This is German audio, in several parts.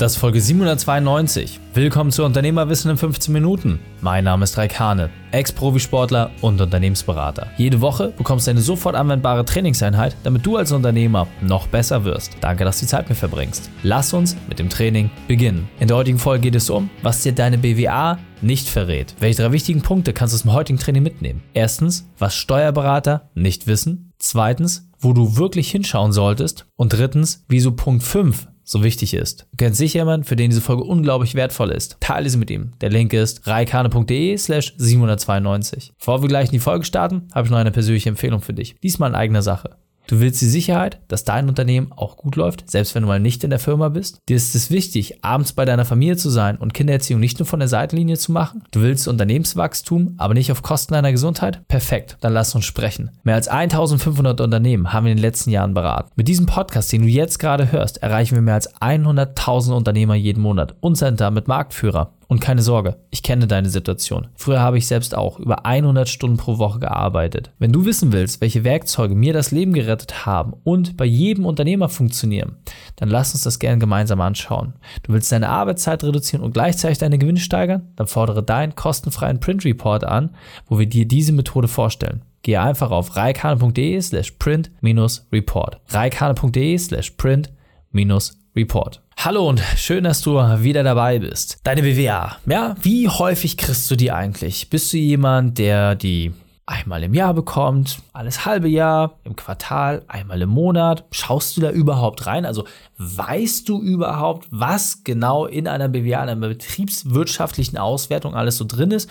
Das ist Folge 792. Willkommen zu Unternehmerwissen in 15 Minuten. Mein Name ist Raikane, Ex-Profisportler und Unternehmensberater. Jede Woche bekommst du eine sofort anwendbare Trainingseinheit, damit du als Unternehmer noch besser wirst. Danke, dass du die Zeit mit verbringst. Lass uns mit dem Training beginnen. In der heutigen Folge geht es um, was dir deine BWA nicht verrät. Welche drei wichtigen Punkte kannst du aus dem heutigen Training mitnehmen? Erstens, was Steuerberater nicht wissen. Zweitens, wo du wirklich hinschauen solltest. Und drittens, wieso Punkt 5 so wichtig ist. Du kennst sicher jemanden, für den diese Folge unglaublich wertvoll ist. Teile sie mit ihm. Der Link ist reikane.de slash 792. Bevor wir gleich in die Folge starten, habe ich noch eine persönliche Empfehlung für dich. Diesmal in eigener Sache. Du willst die Sicherheit, dass dein Unternehmen auch gut läuft, selbst wenn du mal nicht in der Firma bist. Dir ist es wichtig, abends bei deiner Familie zu sein und Kindererziehung nicht nur von der Seitenlinie zu machen. Du willst Unternehmenswachstum, aber nicht auf Kosten deiner Gesundheit? Perfekt, dann lass uns sprechen. Mehr als 1500 Unternehmen haben wir in den letzten Jahren beraten. Mit diesem Podcast, den du jetzt gerade hörst, erreichen wir mehr als 100.000 Unternehmer jeden Monat und sind damit Marktführer. Und keine Sorge, ich kenne deine Situation. Früher habe ich selbst auch über 100 Stunden pro Woche gearbeitet. Wenn du wissen willst, welche Werkzeuge mir das Leben gerettet haben und bei jedem Unternehmer funktionieren, dann lass uns das gerne gemeinsam anschauen. Du willst deine Arbeitszeit reduzieren und gleichzeitig deine Gewinne steigern? Dann fordere deinen kostenfreien Print Report an, wo wir dir diese Methode vorstellen. Gehe einfach auf reikane.de slash print-report. reikane.de slash print-report. Hallo und schön, dass du wieder dabei bist. Deine BWA. Ja, wie häufig kriegst du die eigentlich? Bist du jemand, der die einmal im Jahr bekommt, alles halbe Jahr, im Quartal, einmal im Monat? Schaust du da überhaupt rein? Also weißt du überhaupt, was genau in einer BWA, einer betriebswirtschaftlichen Auswertung alles so drin ist?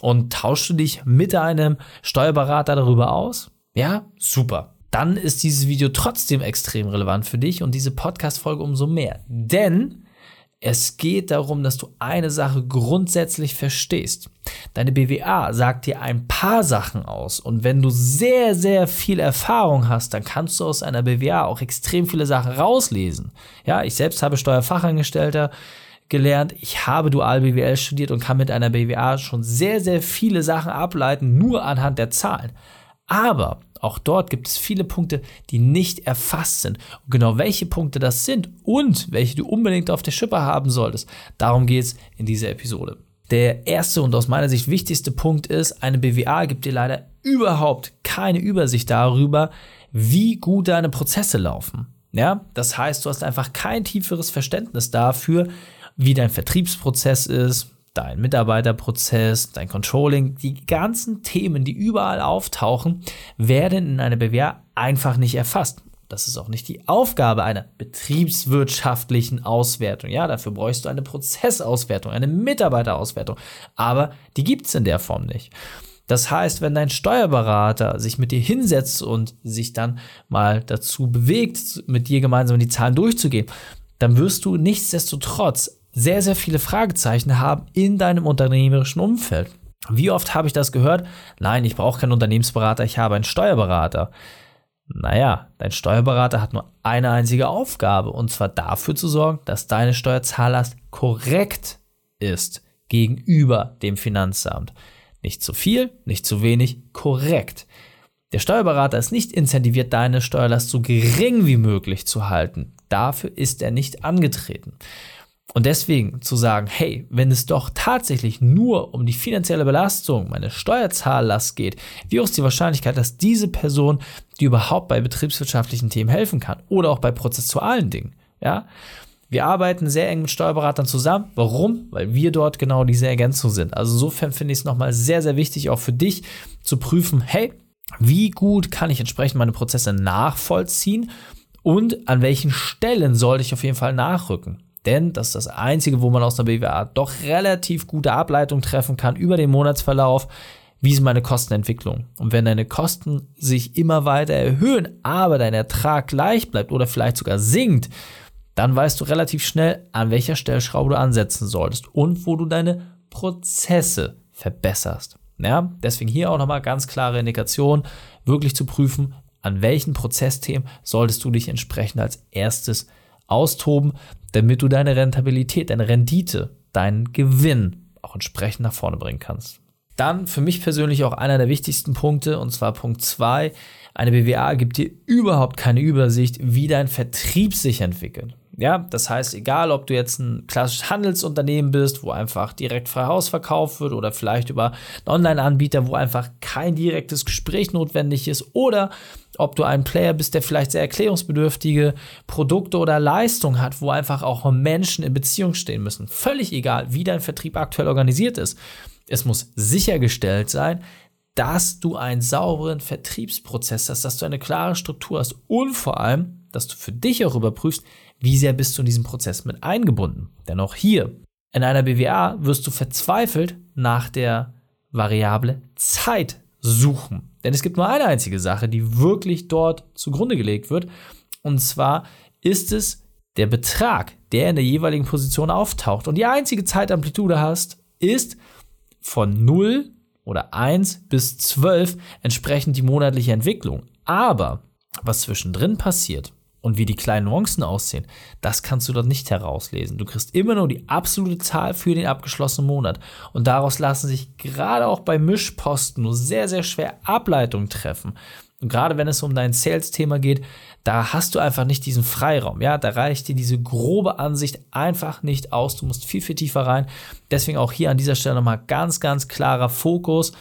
Und tauschst du dich mit einem Steuerberater darüber aus? Ja, super dann ist dieses Video trotzdem extrem relevant für dich und diese Podcast-Folge umso mehr. Denn es geht darum, dass du eine Sache grundsätzlich verstehst. Deine BWA sagt dir ein paar Sachen aus und wenn du sehr, sehr viel Erfahrung hast, dann kannst du aus einer BWA auch extrem viele Sachen rauslesen. Ja, ich selbst habe Steuerfachangestellter gelernt. Ich habe Dual BWL studiert und kann mit einer BWA schon sehr, sehr viele Sachen ableiten, nur anhand der Zahlen. Aber auch dort gibt es viele Punkte, die nicht erfasst sind. Und genau welche Punkte das sind und welche du unbedingt auf der Schippe haben solltest, darum geht es in dieser Episode. Der erste und aus meiner Sicht wichtigste Punkt ist, eine BWA gibt dir leider überhaupt keine Übersicht darüber, wie gut deine Prozesse laufen. Ja, das heißt, du hast einfach kein tieferes Verständnis dafür, wie dein Vertriebsprozess ist, dein Mitarbeiterprozess, dein Controlling, die ganzen Themen, die überall auftauchen, werden in einer BWA einfach nicht erfasst. Das ist auch nicht die Aufgabe einer betriebswirtschaftlichen Auswertung. Ja, dafür bräuchst du eine Prozessauswertung, eine Mitarbeiterauswertung. Aber die gibt es in der Form nicht. Das heißt, wenn dein Steuerberater sich mit dir hinsetzt und sich dann mal dazu bewegt, mit dir gemeinsam die Zahlen durchzugehen, dann wirst du nichtsdestotrotz sehr, sehr viele Fragezeichen haben in deinem unternehmerischen Umfeld. Wie oft habe ich das gehört? Nein, ich brauche keinen Unternehmensberater, ich habe einen Steuerberater. Naja, dein Steuerberater hat nur eine einzige Aufgabe, und zwar dafür zu sorgen, dass deine Steuerzahllast korrekt ist gegenüber dem Finanzamt. Nicht zu viel, nicht zu wenig, korrekt. Der Steuerberater ist nicht incentiviert, deine Steuerlast so gering wie möglich zu halten. Dafür ist er nicht angetreten. Und deswegen zu sagen, hey, wenn es doch tatsächlich nur um die finanzielle Belastung, meine Steuerzahllast geht, wie hoch ist die Wahrscheinlichkeit, dass diese Person die überhaupt bei betriebswirtschaftlichen Themen helfen kann oder auch bei prozessualen Dingen, ja? Wir arbeiten sehr eng mit Steuerberatern zusammen. Warum? Weil wir dort genau diese Ergänzung sind. Also insofern finde ich es nochmal sehr, sehr wichtig, auch für dich zu prüfen, hey, wie gut kann ich entsprechend meine Prozesse nachvollziehen und an welchen Stellen sollte ich auf jeden Fall nachrücken. Denn das ist das Einzige, wo man aus der BWA doch relativ gute Ableitung treffen kann über den Monatsverlauf. Wie ist meine Kostenentwicklung? Und wenn deine Kosten sich immer weiter erhöhen, aber dein Ertrag gleich bleibt oder vielleicht sogar sinkt, dann weißt du relativ schnell, an welcher Stellschraube du ansetzen solltest und wo du deine Prozesse verbesserst. Ja, deswegen hier auch nochmal ganz klare Indikation, wirklich zu prüfen, an welchen Prozessthemen solltest du dich entsprechend als erstes austoben, damit du deine Rentabilität, deine Rendite, deinen Gewinn auch entsprechend nach vorne bringen kannst. Dann für mich persönlich auch einer der wichtigsten Punkte, und zwar Punkt 2. Eine BWA gibt dir überhaupt keine Übersicht, wie dein Vertrieb sich entwickelt. Ja, das heißt, egal ob du jetzt ein klassisches Handelsunternehmen bist, wo einfach direkt frei Haus verkauft wird oder vielleicht über einen Online-Anbieter, wo einfach kein direktes Gespräch notwendig ist oder ob du ein Player bist, der vielleicht sehr erklärungsbedürftige Produkte oder Leistungen hat, wo einfach auch Menschen in Beziehung stehen müssen. Völlig egal, wie dein Vertrieb aktuell organisiert ist. Es muss sichergestellt sein, dass du einen sauberen Vertriebsprozess hast, dass du eine klare Struktur hast und vor allem, dass du für dich auch überprüfst, wie sehr bist du in diesen Prozess mit eingebunden. Denn auch hier in einer BWA wirst du verzweifelt nach der Variable Zeit suchen. Denn es gibt nur eine einzige Sache, die wirklich dort zugrunde gelegt wird. Und zwar ist es der Betrag, der in der jeweiligen Position auftaucht. Und die einzige Zeitamplitude hast, ist von 0 oder 1 bis 12 entsprechend die monatliche Entwicklung. Aber was zwischendrin passiert und wie die kleinen Nuancen aussehen, das kannst du dort nicht herauslesen. Du kriegst immer nur die absolute Zahl für den abgeschlossenen Monat. Und daraus lassen sich gerade auch bei Mischposten nur sehr, sehr schwer Ableitungen treffen. Und gerade wenn es um dein Sales-Thema geht, da hast du einfach nicht diesen Freiraum. Ja, da reicht dir diese grobe Ansicht einfach nicht aus. Du musst viel, viel tiefer rein. Deswegen auch hier an dieser Stelle nochmal ganz, ganz klarer Fokus.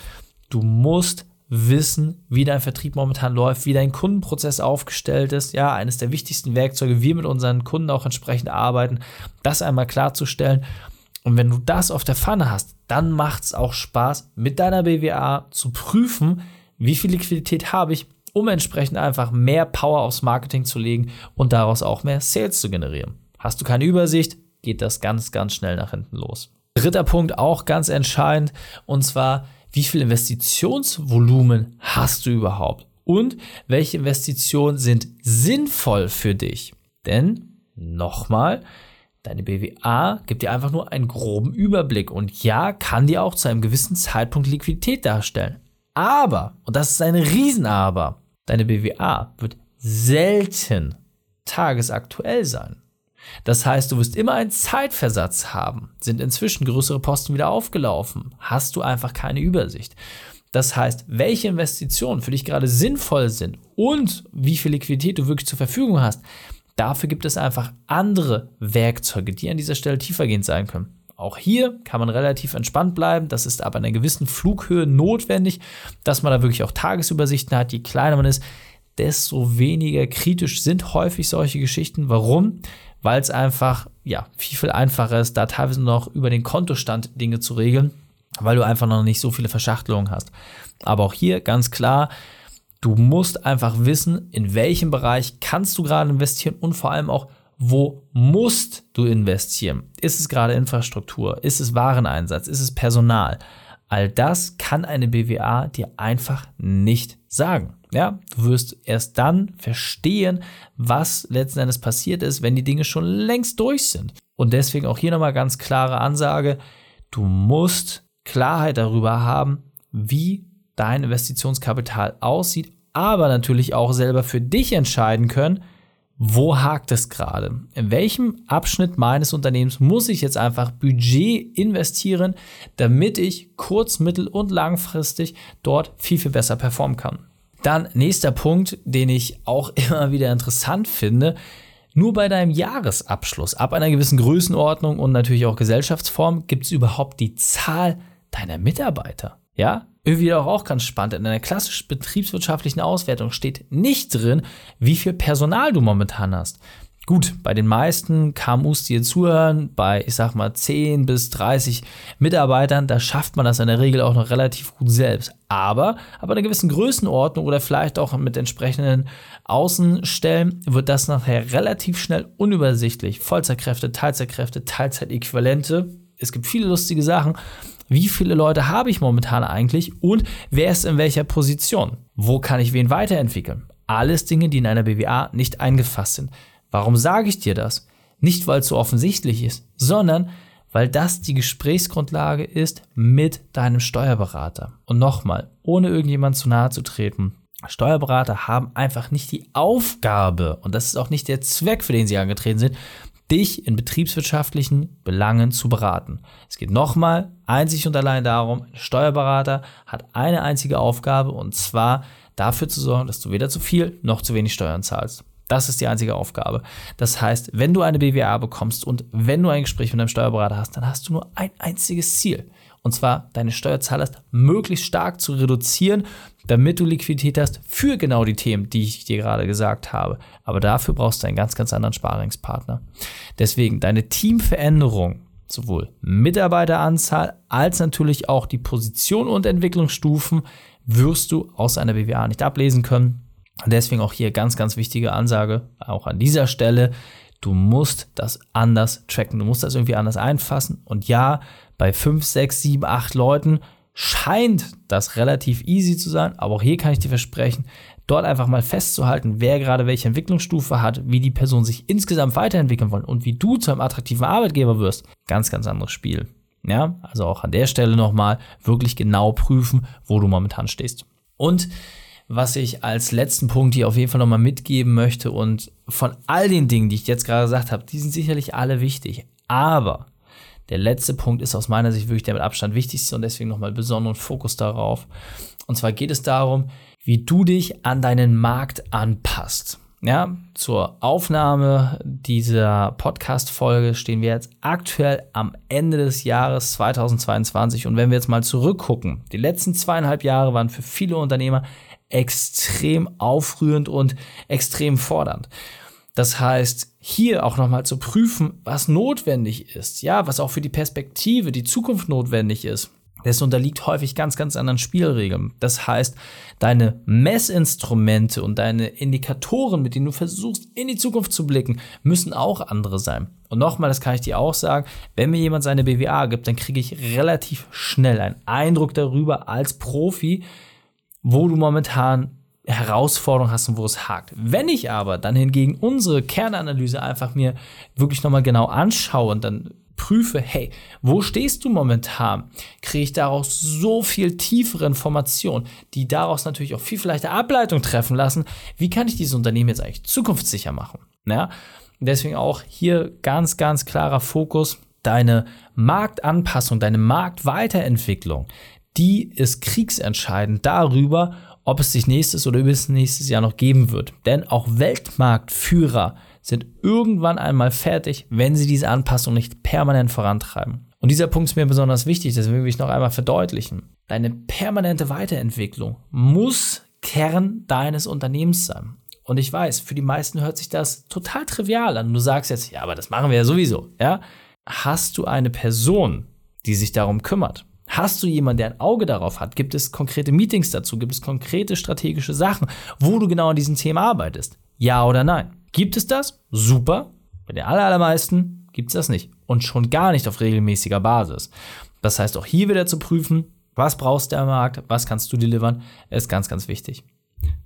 Du musst wissen, wie dein Vertrieb momentan läuft, wie dein Kundenprozess aufgestellt ist. Ja, eines der wichtigsten Werkzeuge, wir mit unseren Kunden auch entsprechend arbeiten, das einmal klarzustellen. Und wenn du das auf der Pfanne hast, dann macht es auch Spaß, mit deiner BWA zu prüfen, wie viel Liquidität habe ich, um entsprechend einfach mehr Power aufs Marketing zu legen und daraus auch mehr Sales zu generieren. Hast du keine Übersicht, geht das ganz, ganz schnell nach hinten los. Dritter Punkt, auch ganz entscheidend, und zwar, wie viel Investitionsvolumen hast du überhaupt? Und welche Investitionen sind sinnvoll für dich? Denn, nochmal, Deine BWA gibt dir einfach nur einen groben Überblick und ja, kann dir auch zu einem gewissen Zeitpunkt Liquidität darstellen. Aber, und das ist ein Riesenaber, deine BWA wird selten tagesaktuell sein. Das heißt, du wirst immer einen Zeitversatz haben. Sind inzwischen größere Posten wieder aufgelaufen? Hast du einfach keine Übersicht. Das heißt, welche Investitionen für dich gerade sinnvoll sind und wie viel Liquidität du wirklich zur Verfügung hast, dafür gibt es einfach andere Werkzeuge, die an dieser Stelle tiefergehend sein können. Auch hier kann man relativ entspannt bleiben. Das ist aber in einer gewissen Flughöhe notwendig, dass man da wirklich auch Tagesübersichten hat. Je kleiner man ist, desto weniger kritisch sind häufig solche Geschichten. Warum? Weil es einfach ja viel, viel einfacher ist, da teilweise noch über den Kontostand Dinge zu regeln, weil du einfach noch nicht so viele Verschachtelungen hast. Aber auch hier ganz klar, du musst einfach wissen, in welchem Bereich kannst du gerade investieren und vor allem auch, wo musst du investieren? Ist es gerade Infrastruktur? Ist es Wareneinsatz? Ist es Personal? All das kann eine BWA dir einfach nicht sagen. Ja, du wirst erst dann verstehen, was letzten Endes passiert ist, wenn die Dinge schon längst durch sind. Und deswegen auch hier nochmal ganz klare Ansage. Du musst Klarheit darüber haben, wie dein Investitionskapital aussieht, aber natürlich auch selber für dich entscheiden können, wo hakt es gerade? In welchem Abschnitt meines Unternehmens muss ich jetzt einfach Budget investieren, damit ich kurz-, mittel- und langfristig dort viel, viel besser performen kann? Dann nächster Punkt, den ich auch immer wieder interessant finde. Nur bei deinem Jahresabschluss ab einer gewissen Größenordnung und natürlich auch Gesellschaftsform gibt es überhaupt die Zahl deiner Mitarbeiter. Ja, irgendwie auch, auch ganz spannend. In einer klassisch betriebswirtschaftlichen Auswertung steht nicht drin, wie viel Personal du momentan hast. Gut, bei den meisten KMUs, die hier zuhören, bei, ich sag mal, 10 bis 30 Mitarbeitern, da schafft man das in der Regel auch noch relativ gut selbst. Aber, aber einer gewissen Größenordnung oder vielleicht auch mit entsprechenden Außenstellen wird das nachher relativ schnell unübersichtlich. Vollzeitkräfte, Teilzeitkräfte, Teilzeitäquivalente. Es gibt viele lustige Sachen wie viele Leute habe ich momentan eigentlich und wer ist in welcher Position? Wo kann ich wen weiterentwickeln? Alles Dinge, die in einer BWA nicht eingefasst sind. Warum sage ich dir das? Nicht, weil es so offensichtlich ist, sondern weil das die Gesprächsgrundlage ist mit deinem Steuerberater. Und nochmal, ohne irgendjemand zu nahe zu treten, Steuerberater haben einfach nicht die Aufgabe, und das ist auch nicht der Zweck, für den sie angetreten sind, dich in betriebswirtschaftlichen Belangen zu beraten. Es geht nochmal einzig und allein darum, ein Steuerberater hat eine einzige Aufgabe und zwar dafür zu sorgen, dass du weder zu viel noch zu wenig Steuern zahlst. Das ist die einzige Aufgabe. Das heißt, wenn du eine BWA bekommst und wenn du ein Gespräch mit deinem Steuerberater hast, dann hast du nur ein einziges Ziel. Und zwar deine Steuerzahler möglichst stark zu reduzieren, damit du Liquidität hast für genau die Themen, die ich dir gerade gesagt habe. Aber dafür brauchst du einen ganz, ganz anderen Sparingspartner. Deswegen deine Teamveränderung, sowohl Mitarbeiteranzahl als natürlich auch die Position und Entwicklungsstufen, wirst du aus einer BWA nicht ablesen können. Deswegen auch hier ganz, ganz wichtige Ansage, auch an dieser Stelle. Du musst das anders tracken. Du musst das irgendwie anders einfassen. Und ja, bei 5, 6, 7, 8 Leuten scheint das relativ easy zu sein. Aber auch hier kann ich dir versprechen, dort einfach mal festzuhalten, wer gerade welche Entwicklungsstufe hat, wie die Person sich insgesamt weiterentwickeln wollen und wie du zu einem attraktiven Arbeitgeber wirst. Ganz, ganz anderes Spiel. Ja, also auch an der Stelle nochmal wirklich genau prüfen, wo du momentan stehst. Und was ich als letzten Punkt hier auf jeden Fall nochmal mitgeben möchte und von all den Dingen, die ich jetzt gerade gesagt habe, die sind sicherlich alle wichtig. Aber der letzte Punkt ist aus meiner Sicht wirklich der mit Abstand wichtigste und deswegen nochmal besonderen Fokus darauf. Und zwar geht es darum, wie du dich an deinen Markt anpasst. Ja, zur Aufnahme dieser Podcast-Folge stehen wir jetzt aktuell am Ende des Jahres 2022. Und wenn wir jetzt mal zurückgucken, die letzten zweieinhalb Jahre waren für viele Unternehmer extrem aufrührend und extrem fordernd. Das heißt, hier auch nochmal zu prüfen, was notwendig ist, ja, was auch für die Perspektive, die Zukunft notwendig ist. Das unterliegt häufig ganz, ganz anderen Spielregeln. Das heißt, deine Messinstrumente und deine Indikatoren, mit denen du versuchst, in die Zukunft zu blicken, müssen auch andere sein. Und nochmal, das kann ich dir auch sagen, wenn mir jemand seine BWA gibt, dann kriege ich relativ schnell einen Eindruck darüber als Profi, wo du momentan Herausforderungen hast und wo es hakt. Wenn ich aber dann hingegen unsere Kernanalyse einfach mir wirklich nochmal genau anschaue und dann prüfe, hey, wo stehst du momentan, kriege ich daraus so viel tiefere Informationen, die daraus natürlich auch viel leichter Ableitung treffen lassen, wie kann ich dieses Unternehmen jetzt eigentlich zukunftssicher machen. Ja? Deswegen auch hier ganz, ganz klarer Fokus, deine Marktanpassung, deine Marktweiterentwicklung, die ist kriegsentscheidend darüber, ob es sich nächstes oder übernächstes Jahr noch geben wird. Denn auch Weltmarktführer sind irgendwann einmal fertig, wenn sie diese Anpassung nicht permanent vorantreiben. Und dieser Punkt ist mir besonders wichtig, deswegen will ich noch einmal verdeutlichen. Deine permanente Weiterentwicklung muss Kern deines Unternehmens sein. Und ich weiß, für die meisten hört sich das total trivial an. Du sagst jetzt, ja, aber das machen wir ja sowieso, ja? Hast du eine Person, die sich darum kümmert? Hast du jemanden, der ein Auge darauf hat? Gibt es konkrete Meetings dazu? Gibt es konkrete strategische Sachen, wo du genau an diesem Thema arbeitest? Ja oder nein? Gibt es das? Super. Bei den allermeisten gibt es das nicht. Und schon gar nicht auf regelmäßiger Basis. Das heißt, auch hier wieder zu prüfen, was brauchst du am Markt, was kannst du delivern, ist ganz, ganz wichtig.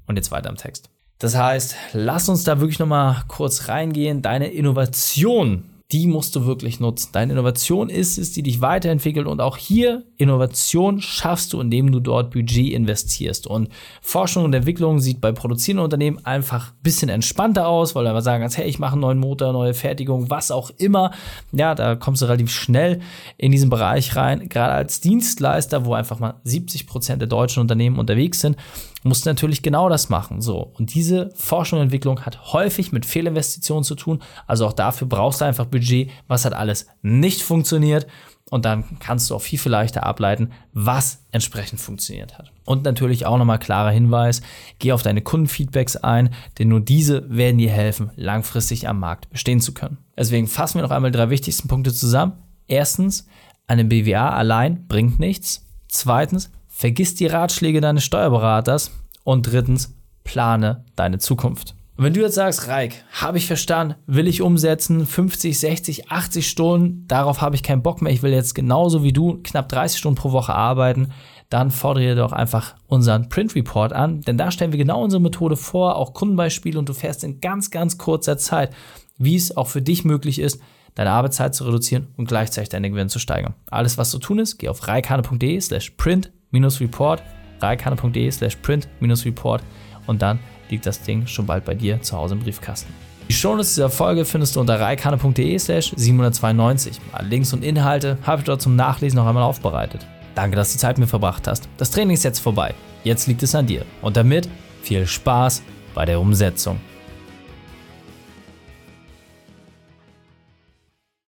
Und jetzt weiter im Text. Das heißt, lass uns da wirklich nochmal kurz reingehen. Deine Innovation die musst du wirklich nutzen. Deine Innovation ist es, die dich weiterentwickelt und auch hier Innovation schaffst du, indem du dort Budget investierst. Und Forschung und Entwicklung sieht bei produzierenden Unternehmen einfach ein bisschen entspannter aus, weil du aber sagen kannst, hey, ich mache einen neuen Motor, neue Fertigung, was auch immer. Ja, da kommst du relativ schnell in diesen Bereich rein. Gerade als Dienstleister, wo einfach mal 70 Prozent der deutschen Unternehmen unterwegs sind, musst du natürlich genau das machen. So. Und diese Forschung und Entwicklung hat häufig mit Fehlinvestitionen zu tun. Also auch dafür brauchst du einfach Budget, was hat alles nicht funktioniert. Und dann kannst du auch viel, viel leichter ableiten, was entsprechend funktioniert hat. Und natürlich auch nochmal klarer Hinweis, geh auf deine Kundenfeedbacks ein, denn nur diese werden dir helfen, langfristig am Markt bestehen zu können. Deswegen fassen wir noch einmal drei wichtigsten Punkte zusammen. Erstens, eine BWA allein bringt nichts. Zweitens, Vergiss die Ratschläge deines Steuerberaters. Und drittens, plane deine Zukunft. Und wenn du jetzt sagst, Reik, habe ich verstanden, will ich umsetzen, 50, 60, 80 Stunden, darauf habe ich keinen Bock mehr, ich will jetzt genauso wie du knapp 30 Stunden pro Woche arbeiten, dann fordere dir doch einfach unseren Print Report an, denn da stellen wir genau unsere Methode vor, auch Kundenbeispiele und du fährst in ganz, ganz kurzer Zeit, wie es auch für dich möglich ist, deine Arbeitszeit zu reduzieren und gleichzeitig deine Gewinne zu steigern. Alles, was zu tun ist, geh auf reikane.de slash print report reikane.de slash print-report und dann liegt das Ding schon bald bei dir zu Hause im Briefkasten. Die Shownotes dieser Folge findest du unter reikane.de slash 792. Alle Links und Inhalte habe ich dort zum Nachlesen noch einmal aufbereitet. Danke, dass du Zeit mit mir verbracht hast. Das Training ist jetzt vorbei. Jetzt liegt es an dir. Und damit viel Spaß bei der Umsetzung.